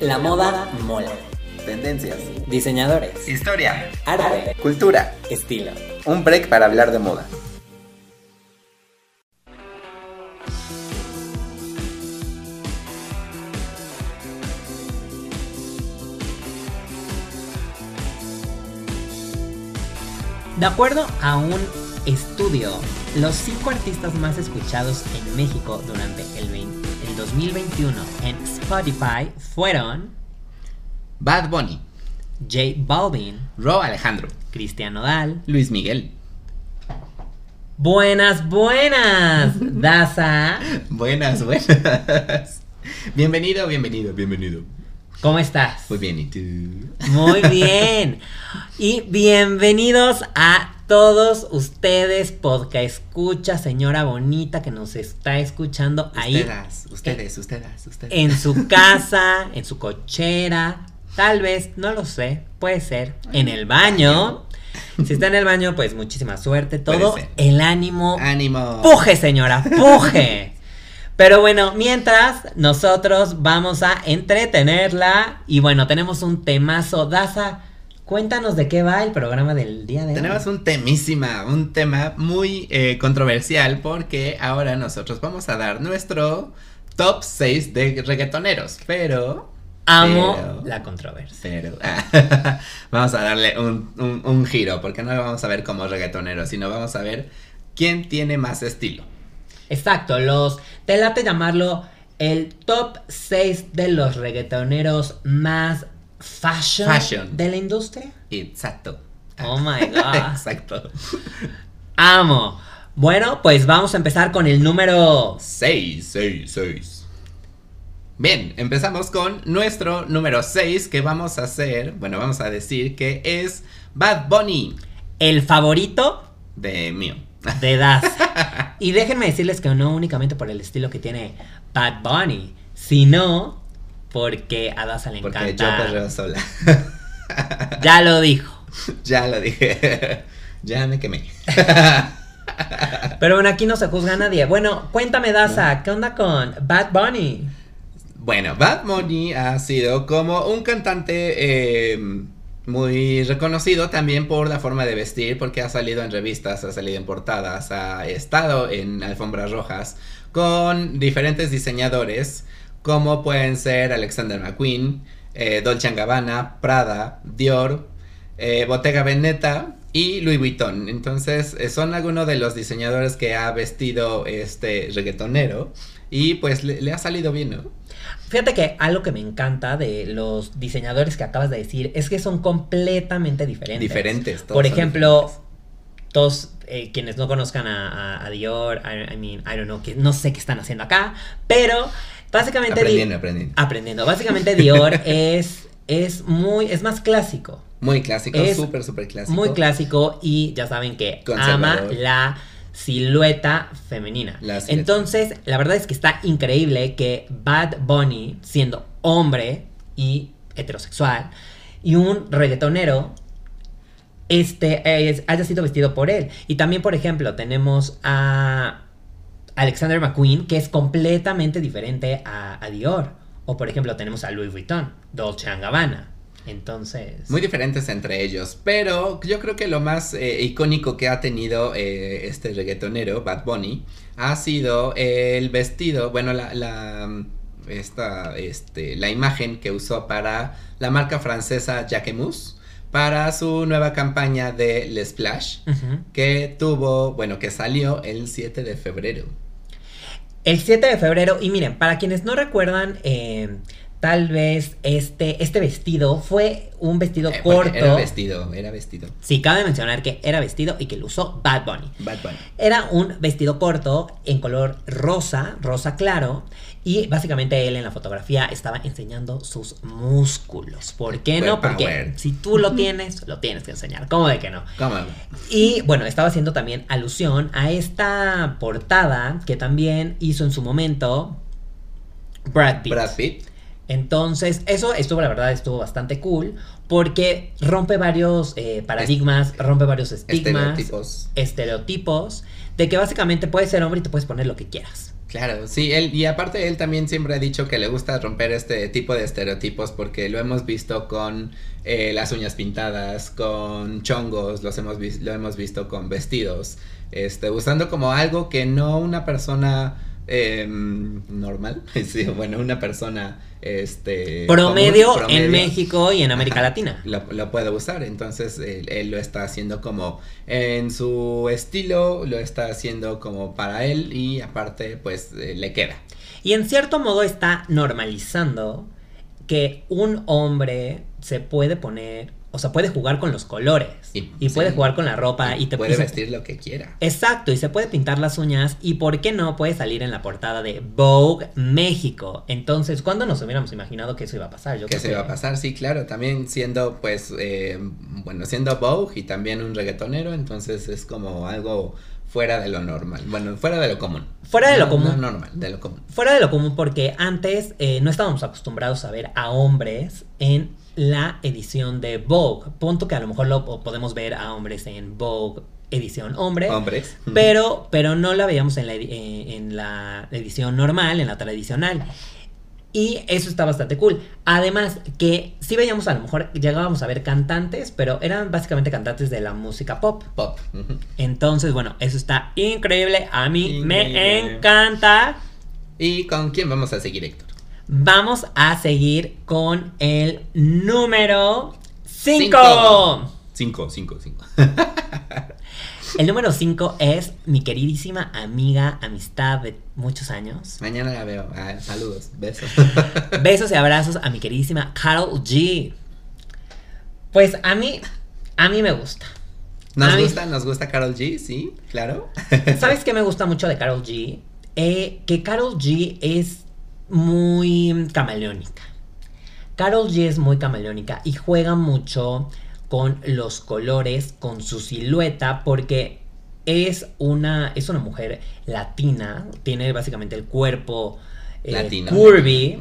La moda mola. Tendencias. Diseñadores. Historia. Arte. Cultura. Estilo. Un break para hablar de moda. De acuerdo a un estudio, los cinco artistas más escuchados en México durante el, 20 el 2021 en Spotify fueron Bad Bunny. J Balvin, Ro Alejandro. Cristian Nodal. Luis Miguel. Buenas, buenas, Daza. Buenas, buenas. Bienvenido, bienvenido, bienvenido. ¿Cómo estás? Muy bien, ¿y tú? Muy bien. Y bienvenidos a todos ustedes, podcast escucha, señora bonita que nos está escuchando ahí. Ustedes, ustedes, ustedes, ustedes. En su casa, en su cochera, tal vez, no lo sé, puede ser, en el baño. Si está en el baño, pues muchísima suerte. Todo el ánimo. Ánimo. Puje, señora, puje. Pero bueno, mientras nosotros vamos a entretenerla y bueno, tenemos un temazo. Daza, cuéntanos de qué va el programa del día de hoy. Tenemos un temísima, un tema muy eh, controversial porque ahora nosotros vamos a dar nuestro top 6 de reggaetoneros, pero... Amo pero- la controversia. Pero vamos a darle un, un- un giro, porque no lo vamos a ver como reggaetonero, sino vamos a ver quién tiene más estilo. Exacto, los. Te late llamarlo el top 6 de los reggaetoneros más fashion, Fashion. de la industria. Exacto. Oh my god. Exacto. Amo. Bueno, pues vamos a empezar con el número 6, 6, 6. Bien, empezamos con nuestro número 6 que vamos a hacer, bueno, vamos a decir que es Bad Bunny el favorito de mío. de Das. y déjenme decirles que no únicamente por el estilo que tiene Bad Bunny, sino porque a Daza le Porque yo encanta. perreo sola. Ya lo dijo. ya lo dije. ya me quemé. Pero bueno, aquí no se juzga a nadie. Bueno, cuéntame, Daza, ¿qué onda con Bad Bunny? Bueno, Bad Bunny ha sido como un cantante eh, muy reconocido también por la forma de vestir, porque ha salido en revistas, ha salido en portadas, ha estado en alfombras rojas con diferentes diseñadores, como pueden ser Alexander McQueen, eh, Dolce Gabbana, Prada, Dior, eh, Bottega Veneta y Louis Vuitton. Entonces, eh, son algunos de los diseñadores que ha vestido este reggaetonero y pues le, le ha salido bien, ¿no? Fíjate que algo que me encanta de los diseñadores que acabas de decir es que son completamente diferentes. Diferentes. todos Por ejemplo. Todos eh, quienes no conozcan a, a- a Dior, I, I mean, I don't know, que no sé qué están haciendo acá, pero básicamente Di- aprendiendo, aprendiendo. aprendiendo. Básicamente Dior es es muy es más clásico, Muy clásico, súper, súper clásico. muy clásico y ya saben que ama la silueta femenina. La silueta. Entonces, la verdad es que está increíble que Bad Bunny, siendo hombre y heterosexual, y un reggaetonero, este, es- haya sido vestido por él. Y también, por ejemplo, tenemos a Alexander McQueen, que es completamente diferente a, a Dior. O, por ejemplo, tenemos a Louis Vuitton, Dolce Gabbana. Entonces... Muy diferentes entre ellos, pero yo creo que lo más eh, icónico que ha tenido eh, este reggaetonero, Bad Bunny, ha sido el vestido, bueno, la, la, esta, este, la imagen que usó para la marca francesa Jacquemus, para su nueva campaña de Le Splash, que tuvo, bueno, que salió el 7 de febrero. El 7 de febrero, y miren, para quienes no recuerdan, eh, tal vez este, este vestido fue un vestido Eh, corto. Era vestido, era vestido. Sí, cabe mencionar que era vestido y que lo usó Bad Bunny. Bad Bunny. Era un vestido corto en color rosa, rosa claro, y básicamente él en la fotografía estaba enseñando sus músculos. ¿Por qué no? Porque power. si tú lo tienes, lo tienes que enseñar. ¿Cómo de que no? ¿Cómo? Y bueno, estaba haciendo también alusión a esta portada que también hizo en su momento Brad Pitt. Brad Pitt. Entonces, eso estuvo, la verdad, estuvo bastante cool porque rompe varios eh, paradigmas, rompe varios estigmas, Estereotipos. estereotipos, de que básicamente puedes ser hombre y te puedes poner lo que quieras. Claro, sí, él, y aparte él también siempre ha dicho que le gusta romper este tipo de estereotipos porque lo hemos visto con eh, las uñas pintadas, con chongos, los hemos lo hemos visto con vestidos, este, usando como algo que no una persona eh, normal, sí, bueno, una persona este promedio, en México y en América Latina. Lo, puede usar, entonces él, lo está haciendo como en su estilo, lo está haciendo como para él y aparte pues eh, le queda. Y en cierto modo está normalizando que un hombre se puede poner o sea, puede jugar con los colores. Y, puede jugar con la ropa. Y, te puede vestir lo que quiera. Exacto, y se puede pintar las uñas. Y por qué no puede salir en la portada de Vogue México. Entonces, ¿cuándo nos hubiéramos imaginado que eso iba a pasar? Yo que se iba a pasar, sí, claro. También siendo, pues, eh, bueno, siendo Vogue y también un reggaetonero. Entonces es como algo fuera de lo normal. Bueno, fuera de lo común. Fuera de lo común. No normal, de lo común. Fuera de lo común porque antes eh, no estábamos acostumbrados a ver a hombres en la edición de Vogue. Punto que a lo mejor lo podemos ver a hombres en Vogue edición hombre. Hombres. Pero, pero no la veíamos en la, eh, en la edición normal, en la tradicional. Y eso está bastante cool. Además, que sí veíamos a lo mejor, llegábamos a ver cantantes, pero eran básicamente cantantes de la música pop. Pop. Entonces, bueno, eso está increíble. A mí me encanta. ¿Y con quién vamos a seguir, Héctor? Vamos a seguir con el número 5. 5, 5, 5. El número 5 es mi queridísima amiga, amistad de muchos años. Mañana la veo. Ah, saludos, besos. besos y abrazos a mi queridísima Carol G. Pues a mí, a mí me gusta. Nos gusta, nos gusta Carol G, sí, claro. ¿Sabes qué me gusta mucho de Carol G? Eh, que Carol G es muy camaleónica. Carol G es muy camaleónica y juega mucho con los colores, con su silueta, porque es una, es una mujer latina, tiene básicamente el cuerpo eh, curvy,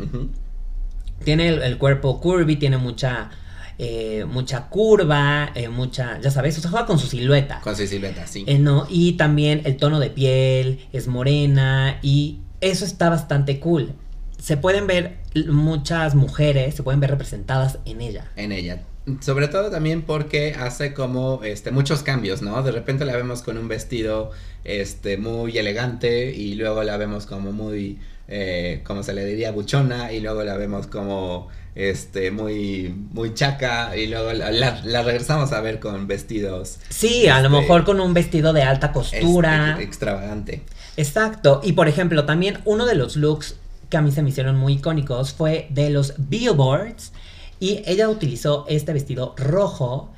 tiene el, cuerpo curvy, tiene mucha... Eh, mucha curva, eh, mucha, ya sabes, o sea, juega con su silueta. Con su silueta, sí. no, y también el tono de piel es morena y eso está bastante cool se pueden ver muchas mujeres, se pueden ver representadas en ella. En ella. Sobre todo también porque hace como este muchos cambios, ¿no? De repente la vemos con un vestido este muy elegante y luego la vemos como muy eh, como se le diría buchona y luego la vemos como este muy muy chaca y luego la, regresamos a ver con vestidos sí a lo este, mejor con un vestido de alta costura extravagante exacto y por ejemplo también uno de los looks que a mí se me hicieron muy icónicos fue de los Billboards. Y ella utilizó este vestido rojo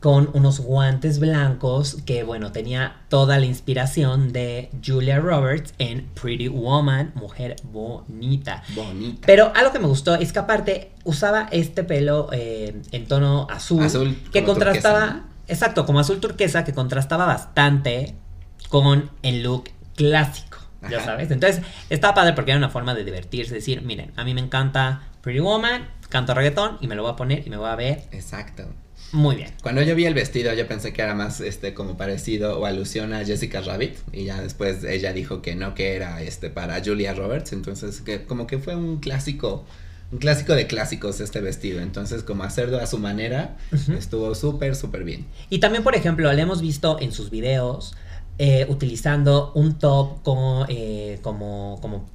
con unos guantes blancos que, bueno, tenía toda la inspiración de Julia Roberts en Pretty Woman, mujer bonita. Bonita. Pero algo que me gustó es que aparte usaba este pelo eh, en tono azul. Azul. Que contrastaba, exacto, como azul turquesa, que contrastaba bastante con el look clásico. Ya sabes. Entonces, está padre porque era una forma de divertirse, decir, miren, a mí me encanta Pretty Woman, canto reggaetón y me lo voy a poner y me voy a ver. Exacto. Muy bien. Cuando yo vi el vestido, yo pensé que era más este como parecido o alusión a Jessica Rabbit. Y ya después ella dijo que no, que era este para Julia Roberts. Entonces, que como que fue un clásico. Un clásico de clásicos este vestido. Entonces, como hacerlo a su manera, estuvo súper, súper bien. Y también, por ejemplo, le hemos visto en sus videos eh, utilizando un top como, eh, como, como,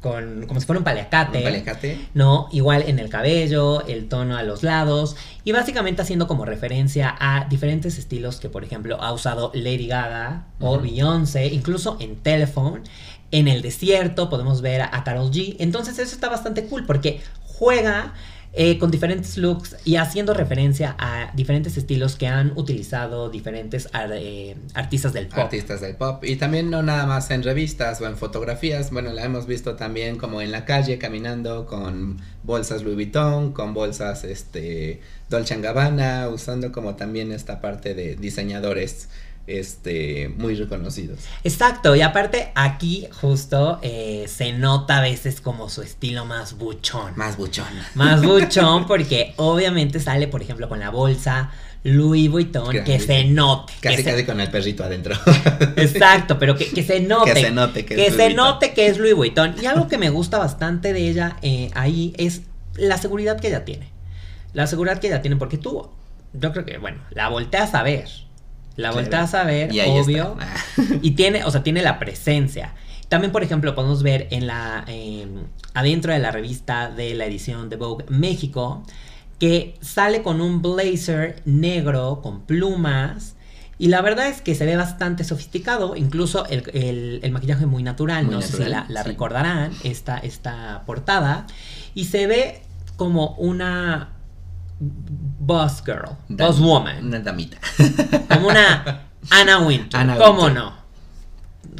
con, como si fuera un paliacate. Un paliacate. ¿No? Igual en el cabello, el tono a los lados. Y básicamente haciendo como referencia a diferentes estilos que, por ejemplo, ha usado Lady Gaga o Beyoncé, incluso en Telephone. En el desierto podemos ver a, a Carol G. Entonces eso está bastante cool porque juega eh, con diferentes looks y haciendo referencia a diferentes estilos que han utilizado diferentes eh, artistas del pop. Artistas del pop. Y también no nada más en revistas o en fotografías. Bueno, la hemos visto también como en la calle caminando con bolsas Louis Vuitton, con bolsas este Dolce Gabbana, usando como también esta parte de diseñadores este, muy reconocidos. Exacto, y aparte aquí justo eh, se nota a veces como su estilo más buchón. Más buchón. Más buchón porque obviamente sale, por ejemplo, con la bolsa Louis Vuitton, que se note. Casi, que se- casi con el perrito adentro. Exacto, pero que, que se note. Que se note que es que Louis se Vuitton. note que es Louis Vuitton. Y algo que me gusta bastante de ella eh, ahí es la seguridad que ella tiene. La seguridad que ella tiene, porque tú, yo creo que, bueno, la volteas a ver. La volteas a ver, Y obvio. está. Y tiene, o sea, tiene la presencia. También, por ejemplo, podemos ver en la eh, adentro de la revista de la edición de Vogue México que sale con un blazer negro con plumas. Y la verdad es que se ve bastante sofisticado, incluso el, el- el maquillaje muy natural, Muy no sé si natural, la, la sí. recordarán, esta, esta portada. Y se ve como una boss girl, Dam- boss woman. Una damita. Como una Anna Wintour. Anna ¿Cómo no?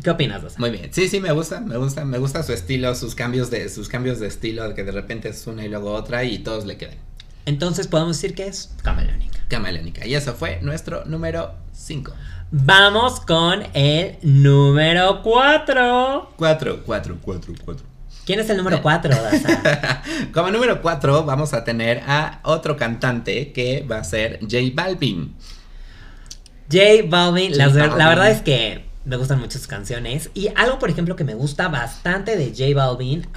¿Qué opinas de eso? Muy bien. Sí, sí, me gusta, me gusta, me gusta su estilo, sus cambios de, sus cambios de estilo, que de repente es una y luego otra y todos le quedan. Entonces podemos decir que es camaleónica. Camaleónica. Y eso fue nuestro número 5. Vamos con el número 4. 4, 4, 4, 4. ¿Quién es el número 4, Daza? Como número 4 vamos a tener a otro cantante que va a ser J Balvin. J Balvin, J la verdad es que me gustan mucho sus canciones. Y algo, por ejemplo, que me gusta bastante de J Balvin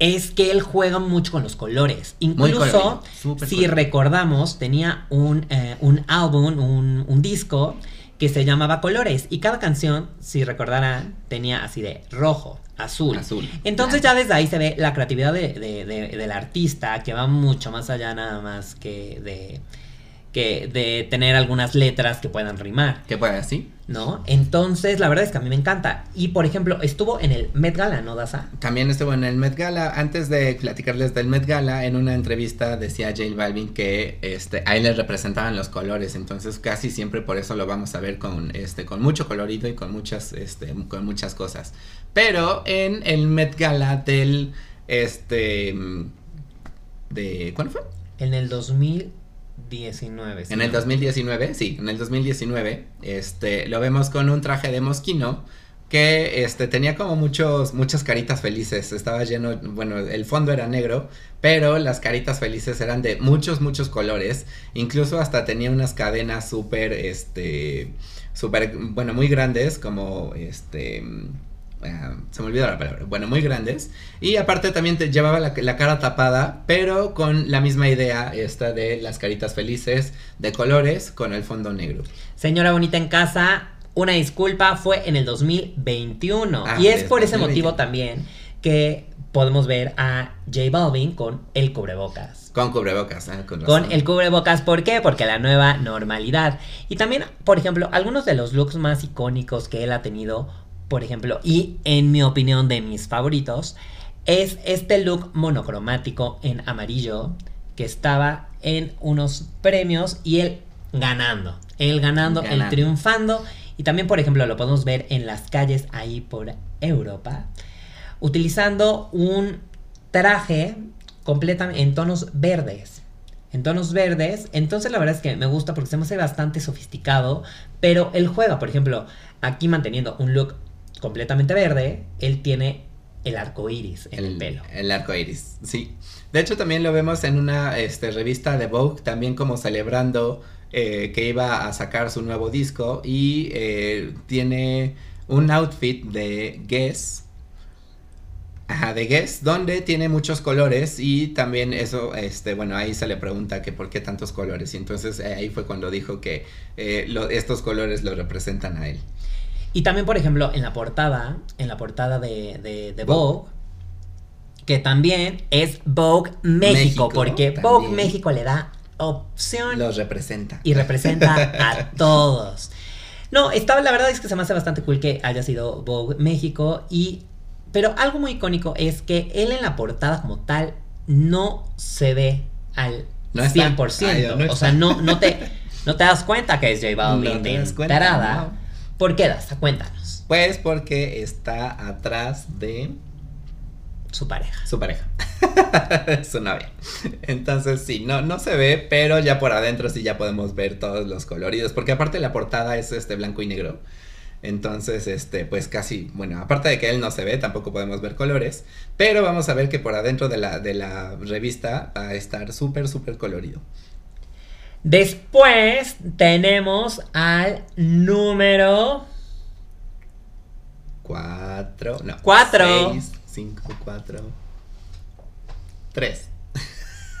es que él juega mucho con los colores. Incluso, si recordamos, tenía un, eh, un álbum, un, un disco que se llamaba Colores. Y cada canción, si recordarán, tenía así de rojo, azul. Azul. Entonces ya desde ahí se ve la creatividad de- de- de- del artista que va mucho más allá nada más que de, que de tener algunas letras que puedan rimar, ¿Qué puede así? ¿no? Entonces la verdad es que a mí me encanta. Y por ejemplo, estuvo en el Met Gala, ¿no, Daza? También estuvo en el Met Gala. Antes de platicarles del Met Gala, en una entrevista decía J Balvin que este, a él le representaban los colores. Entonces casi siempre por eso lo vamos a ver con, este, con mucho colorido y con muchas, este, con muchas cosas. Pero en el Met Gala del, este, de, ¿cuándo fue? En el 2019. si En el no- 2019, sí, en el 2019, este, lo vemos con un traje de mosquino que este, tenía como muchos, muchas caritas felices, estaba lleno, bueno, el fondo era negro, pero las caritas felices eran de muchos, muchos colores, incluso hasta tenía unas cadenas súper, este, súper, bueno, muy grandes, como, este... ah, se me olvidó la palabra. Bueno, muy grandes. Y aparte también te llevaba la, la cara tapada, pero con la misma idea esta de las caritas felices de colores con el fondo negro. Señora bonita en casa, una disculpa, fue en el 2021. Ah, y es es por ese 2021. motivo también que podemos ver a J Balvin con el cubrebocas. Con cubrebocas, ah, con Con el cubrebocas, ¿por qué? Porque la nueva normalidad. Y también, por ejemplo, algunos de los looks más icónicos que él ha tenido, por ejemplo, y en mi opinión de mis favoritos, es este look monocromático en amarillo que estaba en unos premios y él ganando. Él ganando, él triunfando. Y también, por ejemplo, lo podemos ver en las calles ahí por Europa, utilizando un traje completamente en tonos verdes. En tonos verdes, entonces la verdad es que me gusta porque se me hace bastante sofisticado, pero él juega, por ejemplo, aquí manteniendo un look completamente verde, él tiene el arco iris en el, pelo. El arco iris, sí. De hecho, también lo vemos en una este, revista de Vogue, también como celebrando eh, que iba a sacar su nuevo disco y eh, tiene un outfit de Guess. Ajá, de Guess, donde tiene muchos colores y también eso, este, bueno, ahí se le pregunta que por qué tantos colores y entonces eh, ahí fue cuando dijo que lo- estos colores lo representan a él. Y también, por ejemplo, en la portada, en la portada de, de, de Vogue, que también es Vogue México, México, porque también. Vogue México le da opción Los representa. y representa a todos. No, estaba, la verdad es que se me hace bastante cool que haya sido Vogue México y pero algo muy icónico es que él en la portada como tal no se ve al No está. 100%. Ay, no o sea, no, no, te, no te das cuenta que es J Balvin No te das cuenta. ¿Por qué, Dasta? Cuéntanos. Pues porque está atrás de su pareja. Su pareja. su novia. Entonces sí, no, no se ve, pero ya por adentro sí ya podemos ver todos los coloridos. Porque aparte la portada es este blanco y negro. Entonces, este, pues casi, bueno, aparte de que él no se ve, tampoco podemos ver colores, pero vamos a ver que por adentro de la, de la revista va a estar súper, súper colorido. Después tenemos al número Cuatro, no. Cuatro. Seis, cinco, cuatro, tres.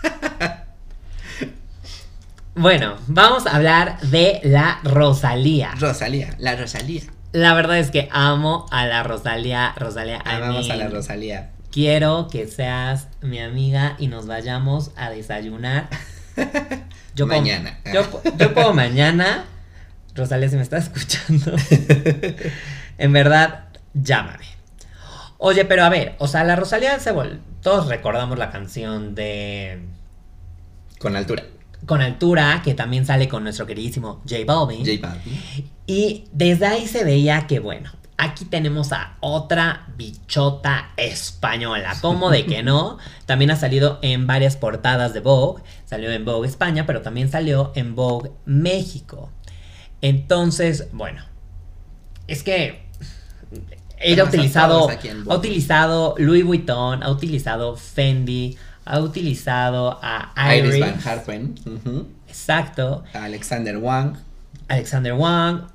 Bueno, vamos a hablar de la Rosalía. Rosalía, la Rosalía. La verdad es que amo a la Rosalía. Rosalía, Amamos a la Rosalía. Quiero que seas mi amiga y nos vayamos a desayunar. Mañana. yo, yo puedo mañana. Rosalía, si me estás escuchando. en verdad, llámame. Oye, pero a ver, o sea, la Rosalía se vol... Todos recordamos la canción de Con altura. Con Altura, que también sale con nuestro queridísimo J Balvin. J Balvin. Y desde ahí se veía que, bueno, aquí tenemos a otra bichota española. ¿Cómo de que no? También ha salido en varias portadas de Vogue. Salió en Vogue España, pero también salió en Vogue México. Entonces, bueno, es que ella ha a utilizado, ha utilizado Louis Vuitton, ha utilizado Fendi, ha utilizado a Iris Iris. Van Harpen. Exacto. Alexander Wang. Alexander Wang.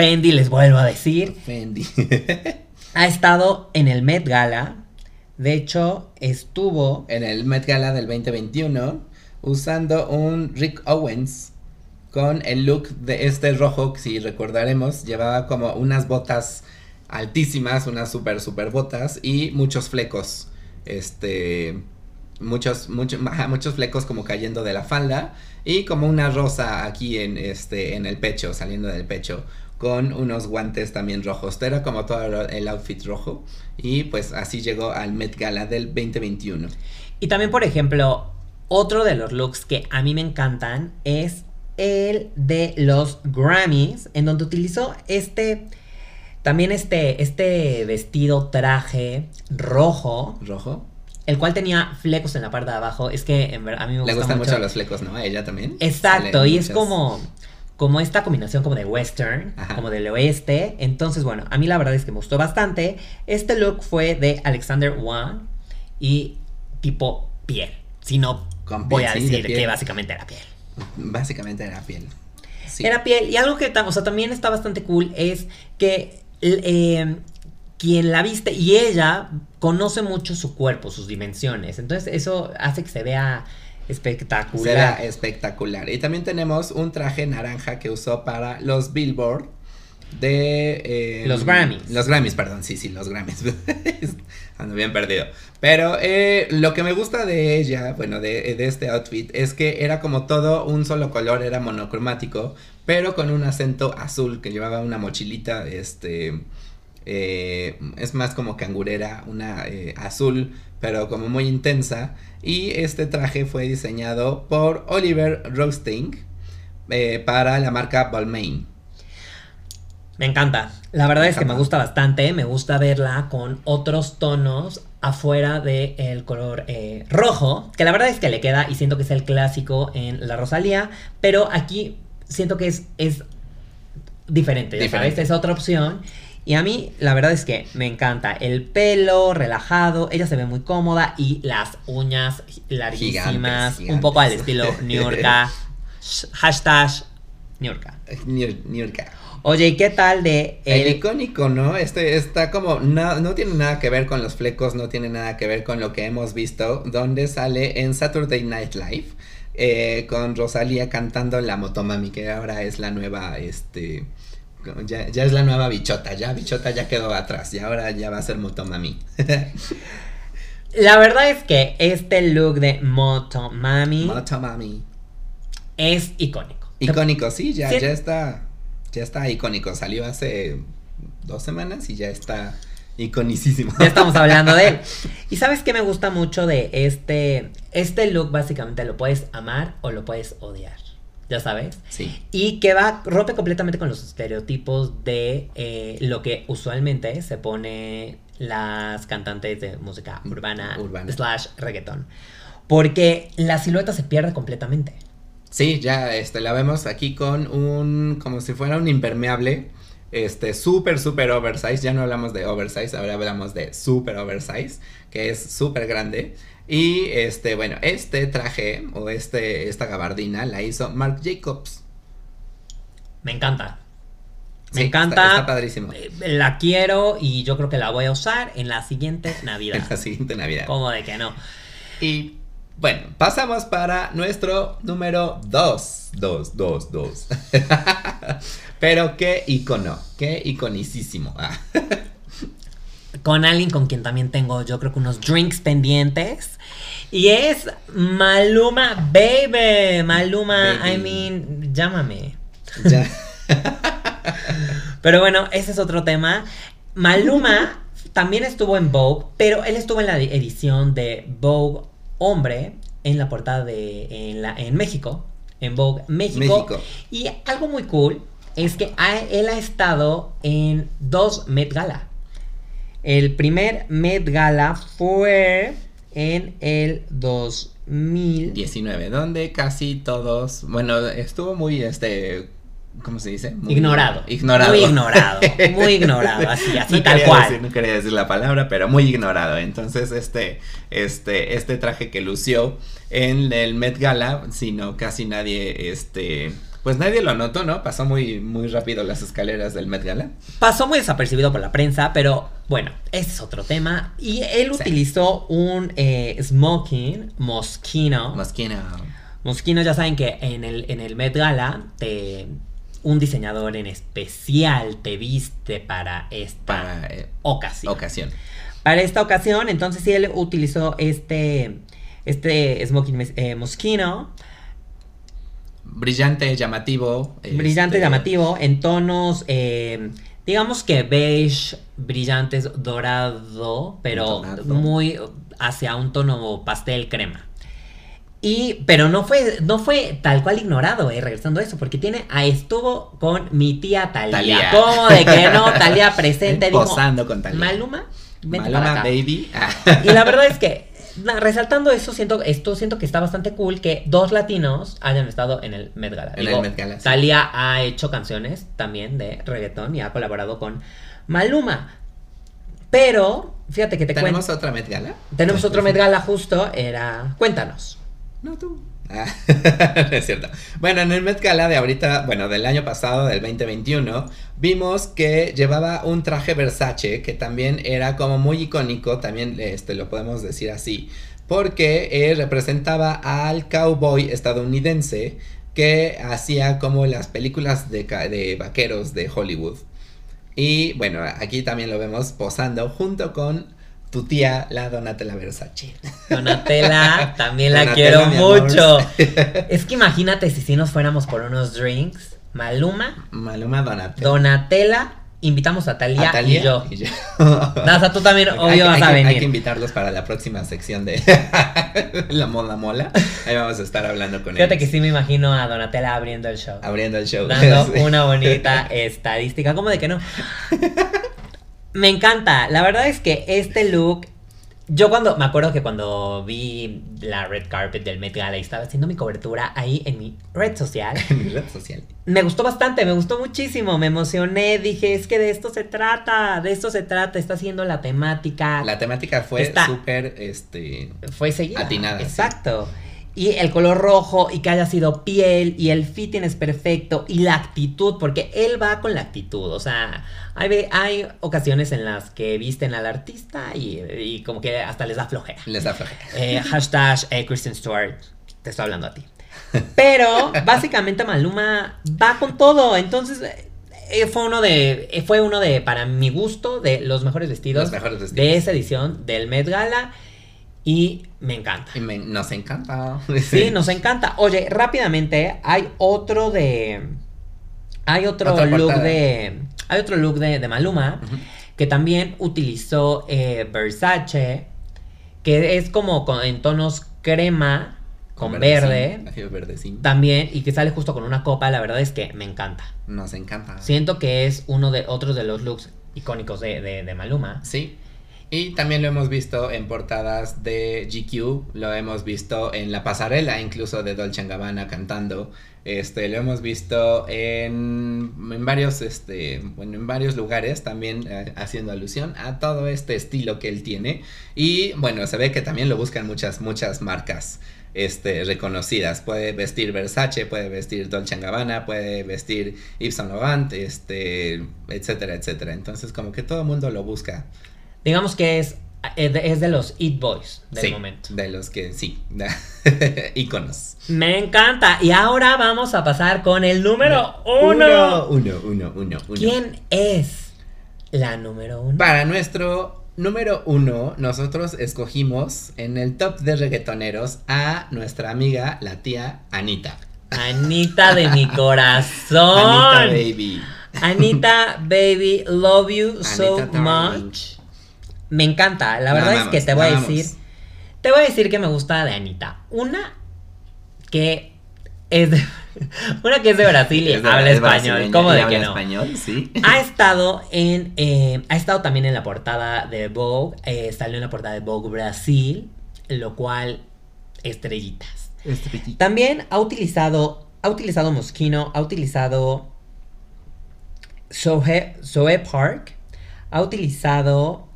Fendi, les vuelvo a decir. Fendi. Ha estado en el Met Gala. De hecho, estuvo. en el Met Gala del 2021 usando un Rick Owens con el look de este rojo, que si recordaremos, llevaba como unas botas altísimas, unas super super botas y muchos flecos. Este muchos muchos muchos flecos como cayendo de la falda y como una rosa aquí en este en el pecho, saliendo del pecho con unos guantes también rojos. Era como todo el outfit rojo y pues así llegó al Met Gala del 2021. Y también, por ejemplo, otro de los looks que a mí me encantan es el de los Grammys, en donde utilizó este. También este, este vestido traje rojo, Rojo. el cual tenía flecos en la parte de abajo. Es que en verdad a mí me Le gusta gustan mucho, mucho los flecos, ¿no? A ella también. Exacto, Salen y es como, como esta combinación como de western, Ajá. como del oeste. Entonces, bueno, a mí la verdad es que me gustó bastante. Este look fue de Alexander Wang y tipo piel. Si no, Con voy piel, a decir que básicamente era piel. Básicamente era piel. Sí. Era piel. Y algo que o sea, también está bastante cool es que eh, quien la viste y ella conoce mucho su cuerpo, sus dimensiones. Entonces eso hace que se vea espectacular. Será espectacular. Y también tenemos un traje naranja que usó para los Billboard de... eh, Los Grammys. Los Grammys, perdón, sí, sí, los Grammys. Ando bien perdido. Pero eh, lo que me gusta de ella, bueno, de, de este outfit, es que era como todo un solo color, era monocromático, pero con un acento azul que llevaba una mochilita, este... eh, es más como cangurera, una azul, pero como muy intensa. Y este traje fue diseñado por Oliver Roasting eh, para la marca Balmain. Me encanta. La verdad Me es que me gusta bastante. Me gusta verla con otros tonos afuera del color eh, rojo. Que la verdad es que le queda y siento que es el clásico en la Rosalía. Pero aquí siento que es, es diferente, Diferente. sabes, es otra opción. Y a mí la verdad es que me encanta el pelo relajado, ella se ve muy cómoda y las uñas larguísimas, Gigantes, un poco al estilo New York. Hashtag. New- New York. Oye, ¿y qué tal de El el, icónico, ¿no? Este está como, no, no tiene nada que ver con los flecos, no tiene nada que ver con lo que hemos visto, donde sale en Saturday Night Live eh, con Rosalía cantando la Motomami, que ahora es la nueva, este, ya, ya es la nueva bichota, ya bichota ya quedó atrás, y ahora ya va a ser Motomami. La verdad es que este look de Moto Mami Motomami. es icónico. Icónico, sí, ya, Sí. ya está, ya está icónico, salió hace dos semanas y ya está iconicísimo. Ya estamos hablando de él. Y sabes qué me gusta mucho de este este look básicamente lo puedes amar o lo puedes odiar. Ya sabes. Sí. Y que va, rompe completamente con los estereotipos de eh, lo que usualmente se pone las cantantes de música urbana, Urbana. slash reggaeton. Porque la silueta se pierde completamente. Sí, ya este, la vemos aquí con un, como si fuera un impermeable, este, súper, súper oversize, ya no hablamos de oversize, ahora hablamos de super oversize, que es súper grande. Y este, bueno, este traje o este, esta gabardina la hizo Marc Jacobs. Me encanta. Me Sí, encanta. Está, está padrísimo. Eh, La quiero y yo creo que la voy a usar en la siguiente Navidad. En la siguiente Navidad. ¿Cómo de que no? Y bueno, pasamos para nuestro número 2. 2, 2, 2. Pero qué icono, qué iconicísimo. Con alguien con quien también tengo, yo creo que unos drinks pendientes. Y es Maluma Baby. Maluma, Baby. I mean, llámame. Ya. Pero bueno, ese es otro tema. Maluma también estuvo en Vogue, pero él estuvo en la edición de Vogue Hombre en la portada de en, la, en México, en Vogue México. México. Y algo muy cool es que él ha estado en dos Met Gala. El primer Met Gala fue en el 2000. 19, donde casi todos, bueno, estuvo muy, este, ¿cómo se dice? Muy- Ignorado. Ignorado. Muy ignorado. Muy ignorado. Así, así No tal cual. decir- no quería decir la palabra, pero muy ignorado. Entonces, este, este, este traje que lució en el Met Gala, sino casi nadie, este, pues nadie lo notó, ¿no? Pasó muy, muy rápido las escaleras del Met Gala. Pasó muy desapercibido por la prensa, pero bueno, ese es otro tema. Y él Sí. utilizó un eh, smoking Moschino. Moschino. Moschino, ya saben que en el, en el Met Gala, te- un diseñador en especial te viste para esta Para eh, ocasión. ocasión. Para esta ocasión, entonces sí, él utilizó este, este smoking eh, Moschino. Brillante, llamativo. Brillante, este, llamativo, en tonos, eh, digamos que beige, brillantes, dorado, pero Entonado. muy hacia un tono pastel crema. Y, pero no fue, no fue tal cual ignorado, eh, regresando a eso, porque tiene, a, estuvo con mi tía Talía. Talía. ¿Cómo de que no? Talía presente, Posando con Talía. Maluma, vente Maluma, para acá. baby. Y la verdad es que, na- resaltando eso, siento, esto siento que está bastante cool que dos latinos hayan estado en el Met Gala. En el Met Gala, sí. Thalía ha hecho canciones también de reggaetón y ha colaborado con Maluma. Pero, fíjate que te ¿Tenemos cuento. otra Met Gala? Tenemos otro Met Gala justo, era... Cuéntanos. No, tú. Es cierto. Bueno, en el Met Gala de ahorita, bueno, del año pasado, del 2021, vimos que llevaba un traje Versace que también era como muy icónico, también este, lo podemos decir así, porque eh, representaba al cowboy estadounidense que hacía como las películas de vaqueros de Hollywood. Y bueno, aquí también lo vemos posando junto con tu tía, la Donatella Versace. Donatella, también la Donatella, quiero mucho. es que imagínate si sí nos fuéramos por unos drinks. Maluma, Maluma Donatella. Donatella, invitamos a Talía, A Thalía y yo. y yo. No, o sea, tú también, obvio, que- vas hay a que- venir. Hay que invitarlos para la próxima sección de La Moda Mola. Ahí vamos a estar hablando con Fíjate que ellos. sí me imagino a Donatella abriendo el show. Abriendo el show. Dando Sí. una bonita estadística. ¿Cómo de que no? Me encanta. La verdad es que este look. Yo cuando. Me acuerdo que cuando vi la red carpet del Met Gala y estaba haciendo mi cobertura ahí en mi red social. En mi red social. Me gustó bastante, me gustó muchísimo. Me emocioné. Dije, es que de esto se trata. De esto se trata. Está haciendo la temática. La temática fue súper, este... fue seguida. Atinada, sí. Y el color rojo y que haya sido piel y el fitting es perfecto y la actitud, porque él va con la actitud. O sea, hay, hay ocasiones en las que visten al artista y, y como que hasta les da flojera. Les da flojera. Eh, hashtag eh, Kristen Stewart, te estoy hablando a ti. Pero básicamente Maluma va con todo. Entonces eh, fue uno de, fue uno de, para mi gusto, de los mejores vestidos, Los mejores vestidos. de esa edición del Met Gala. Y me encanta. Y me- nos encanta. Sí, nos encanta. Oye, rápidamente, hay otro de. Hay otro Otra look portada. de. Hay otro look de, de Maluma que también utilizó eh, Versace, que es como con- en tonos crema con, verde. verdecín. También, y que sale justo con una copa, la verdad es que me encanta. Nos encanta. Siento que es uno de otros de los looks icónicos de, de- de Maluma. Sí. Y también lo hemos visto en portadas de GQ, lo hemos visto en la pasarela incluso de Dolce Gabbana cantando. Este, lo hemos visto en, en varios, este, bueno, en varios lugares también eh, haciendo alusión a todo este estilo que él tiene. Y bueno, se ve que también lo buscan muchas, muchas marcas este, reconocidas. Puede vestir Versace, puede vestir Dolce Gabbana, puede vestir Yves Saint Laurent, este, etcétera, etcétera. Entonces como que todo el mundo lo busca. Digamos que es, es de los It Boys del Sí, momento. De los que sí, íconos. Me encanta. Y ahora vamos a pasar con el número uno. Uno, uno, uno, uno, uno. ¿Quién es la número uno? Para nuestro número uno, nosotros escogimos en el top de reggaetoneros a nuestra amiga, la tía Anita. Anita de mi corazón. Anita Baby. Anita, baby, love you so Anita much. Me encanta. La verdad es que te voy a decir. Te voy a decir que me gusta de Anita. Una que es de, una que es de Brasil y Es habla es español. ¿Cómo de que no? español, sí. Ha estado en. eh, ha estado también en la portada de Vogue. eh, salió en la portada de Vogue Brasil. Lo cual. Estrellitas. También ha utilizado. Ha utilizado Moschino. Ha utilizado. Zoe, Zoe Park. Ha utilizado.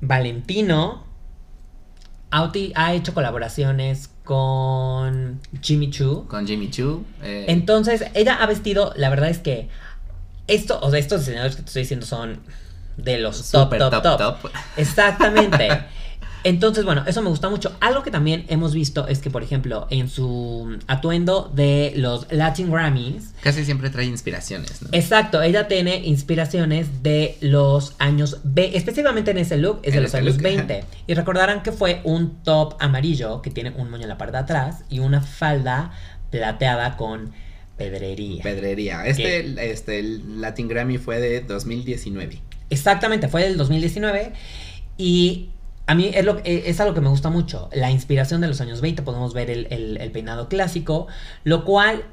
Valentino. Ha, uti- ha hecho colaboraciones con Jimmy Choo. Con Jimmy Choo. eh, Entonces, ella ha vestido, la verdad es que esto, o sea, estos diseñadores que te estoy diciendo son de los top, super top, top, Exactamente. Entonces, bueno, eso me gusta mucho. Algo que también hemos visto es que, por ejemplo, en su atuendo de los Latin Grammys, Casi siempre trae inspiraciones, ¿no? exacto, ella tiene inspiraciones de los años, ve- específicamente en ese look, es de los años look, 20. Y recordarán que fue un top amarillo que tiene un moño en la parte de atrás y una falda plateada con pedrería. Pedrería. Este, este, el Latin Grammy fue de 2019. Exactamente, fue del 2019 y a mí es, lo, eh, es algo que me gusta mucho. La inspiración de los años 20, podemos ver el, el- el peinado clásico, lo cual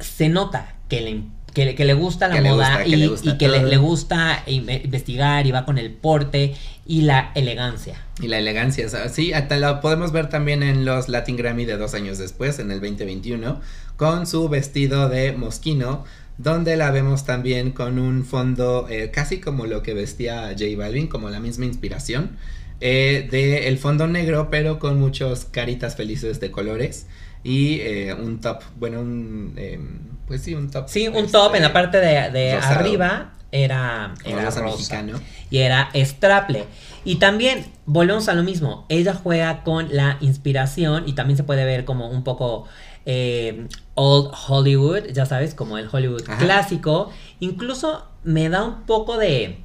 se nota que le, que, le- que le gusta la Que le moda gusta, y, le gusta y que le, gusta in- investigar y va con el porte y la elegancia. Y la elegancia, sí, hasta lo podemos ver también en los Latin Grammy de dos años después, en el 2021, con su vestido de mosquino, donde la vemos también con un fondo eh, casi como lo que vestía J Balvin, como la misma inspiración, eh, de el fondo negro, pero con muchos caritas felices de colores y eh, un top, bueno, un, eh, pues sí, un top. Sí, un este, top en la parte de, arriba era, era rosa rosa. mexicano. y era straple. Y también volvemos a lo mismo, ella juega con la inspiración y también se puede ver como un poco eh, old Hollywood, ya sabes, como el Hollywood Ajá. clásico. Incluso me da un poco de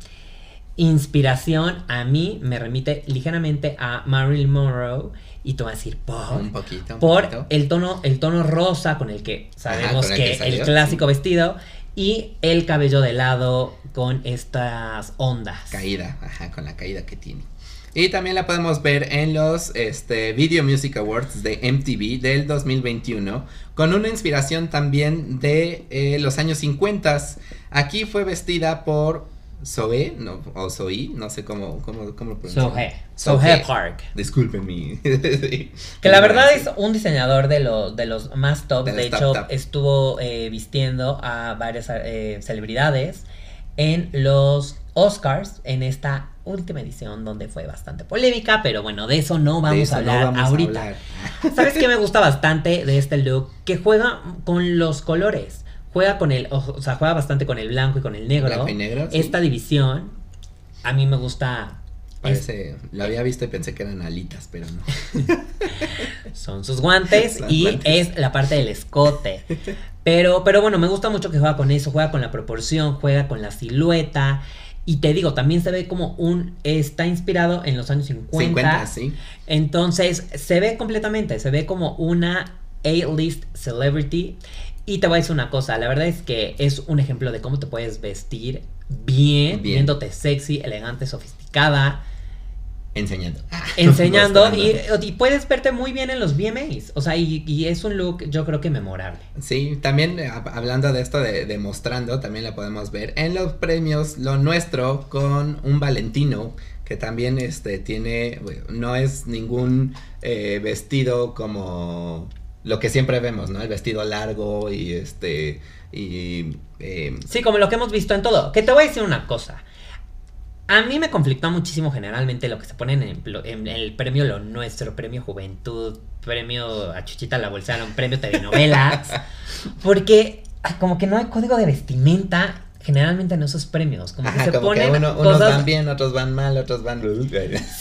inspiración a mí, me remite ligeramente a Marilyn Monroe y te voy a decir por Un poquito, un por poquito. el tono, el tono rosa con el que sabemos el que, que salió, el clásico sí. vestido y el cabello de lado con estas ondas. Caída, ajá, con la caída que tiene. Y también la podemos ver en los este, Video Music Awards de MTV del 2021, con una inspiración también de eh, los años 50. Aquí fue vestida por Zoe, no, o Zoe, no sé cómo, cómo, cómo lo. Sohe, Sohe Park. Discúlpenme. Sí. Que la verdad Sí. es un diseñador de, los de los más top. De De, hecho, top, top. estuvo eh, vistiendo a varias eh, celebridades en los Oscars en esta última edición donde fue bastante polémica, pero bueno, de eso no vamos eso a no hablar a ahorita. hablar. ¿Sabes qué me gusta bastante de este look? Que juega con los colores. Juega con el, o sea, juega bastante con el blanco y con el negro. Blanco y negro, sí. Esta división a mí me gusta. es- Parece, lo había visto y pensé que eran alitas, pero no. son sus guantes Son y guantes. es la parte del escote. Pero, pero bueno, me gusta mucho que juega con eso, juega con la proporción, juega con la silueta. Y te digo, también se ve como un. Está inspirado en los años 50. 50, sí. Entonces, se ve completamente, se ve como una A-list celebrity. Y te voy a decir una cosa, la verdad es que es un ejemplo de cómo te puedes vestir bien, Bien. viéndote sexy, elegante, sofisticada. enseñando. enseñando Mostrando. y, y puedes verte muy bien en los VMAs. O sea, y, y es un look yo creo que memorable. Sí, también eh, hab- hablando de esto de, de mostrando, también la podemos ver en los premios Lo Nuestro con un Valentino que también este tiene, no es ningún eh, vestido como lo que siempre vemos, ¿no? El vestido largo y este y eh, Sí, como lo que hemos visto en todo. Que te voy a decir una cosa. A mí me conflictó muchísimo generalmente lo que se pone en el, en el premio Lo Nuestro, premio Juventud, premio a Chuchita la Bolsera, un premio telenovelas. porque como que no hay código de vestimenta generalmente en esos premios. Como que ajá, se como que ponen uno- unos cosas... van bien, otros van mal, otros van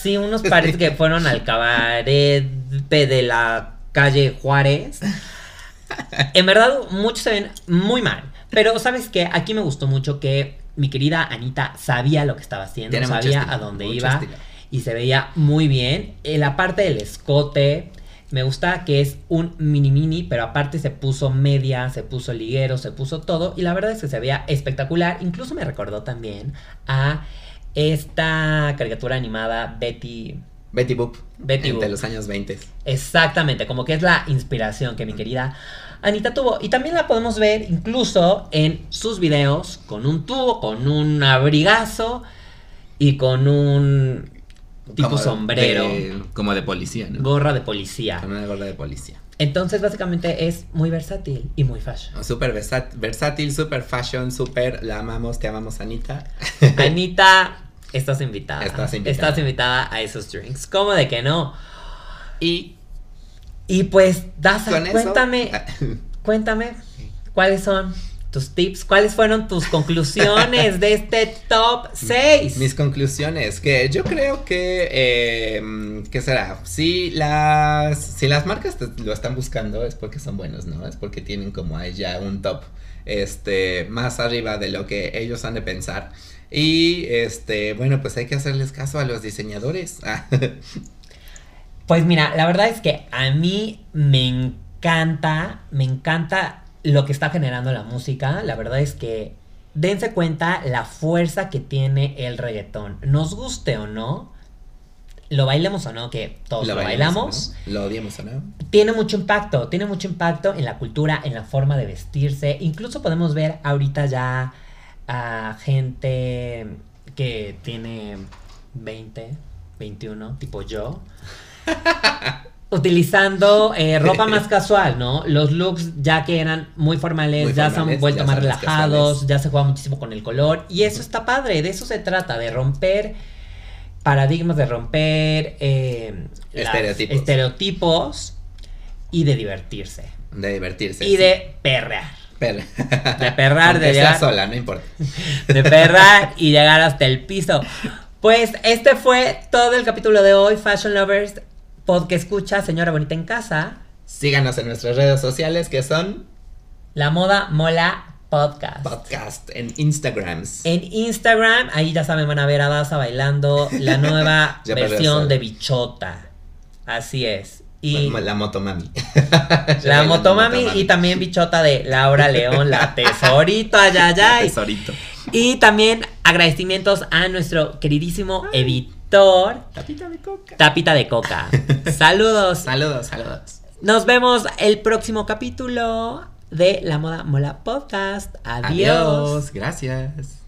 Sí, unos parece que fueron al cabaret de la calle Juárez. En verdad, muchos se ven muy mal. Pero, ¿sabes qué? Aquí me gustó mucho que mi querida Anita sabía lo que estaba haciendo, Tiene sabía estilo, a dónde iba estilo. y se veía muy bien. En la parte del escote, me gusta que es un mini mini, pero aparte se puso media, se puso liguero, se puso todo. Y la verdad es que se veía espectacular. Incluso me recordó también a esta caricatura animada Betty. Betty Boop. Betty de Boop. los años 20. Exactamente, como que es la inspiración que mi querida Anita tuvo. Y también la podemos ver incluso en sus videos con un tubo, con un abrigazo y con un tipo Como sombrero, de- como de policía, ¿no? gorra de policía. Con una gorra de policía. Entonces básicamente es muy versátil y muy fashion. Súper versátil, súper fashion, súper la amamos, te amamos, Anita. Anita, estás invitada. Estás invitada. Estás invitada a esos drinks. ¿Cómo de que no? Y Y pues, Daza, con eso. cuéntame, cuéntame, ¿cuáles son tus tips? ¿Cuáles fueron tus conclusiones de este top 6? Mis conclusiones, que yo creo que, eh, ¿qué será? Si las, si las marcas te- lo están buscando es porque son buenos, ¿no? Es porque tienen como ahí ya un top, este, más arriba de lo que ellos han de pensar. Y, este, bueno, pues hay que hacerles caso a los diseñadores. Ah, Pues mira, la verdad es que a mí me encanta, me encanta lo que está generando la música. La verdad es que dense cuenta la fuerza que tiene el reggaetón. Nos guste o no, lo bailemos o no, que todos lo, bailamos. ¿no? Lo odiamos o no. tiene mucho impacto, tiene mucho impacto en la cultura, en la forma de vestirse. Incluso podemos ver ahorita ya a gente que tiene 20, 21, tipo yo, utilizando eh, ropa más casual, ¿no? Los looks ya que eran muy formales, Muy ya se han vuelto más relajados, casuales. ya se juega muchísimo con el color y eso está padre, de eso se trata, de romper paradigmas, de romper eh, Estereotipos. estereotipos y de divertirse De divertirse. y sí. de perrear, Per- de perrar, Aunque de llegar, sola, no importa. de perrar y llegar hasta el piso. Pues este fue todo el capítulo de hoy, Fashion Lovers, podcast escucha, señora bonita en casa, Síganos en nuestras redes sociales que son La Moda Mola Podcast. podcast en Instagrams. En Instagram, ahí ya saben, van a ver a Daza bailando la nueva versión de Bichota. Así es. Y La motomami. la Motomami y también Bichota de Laura León, la tesorito, ay, ay, ay. Tesorito. Y también agradecimientos a nuestro queridísimo editor, Tapita de coca. Tapita de Coca. Saludos. Saludos, saludos. Nos vemos el próximo capítulo de La Moda Mola Podcast. Adiós. Adiós. Gracias.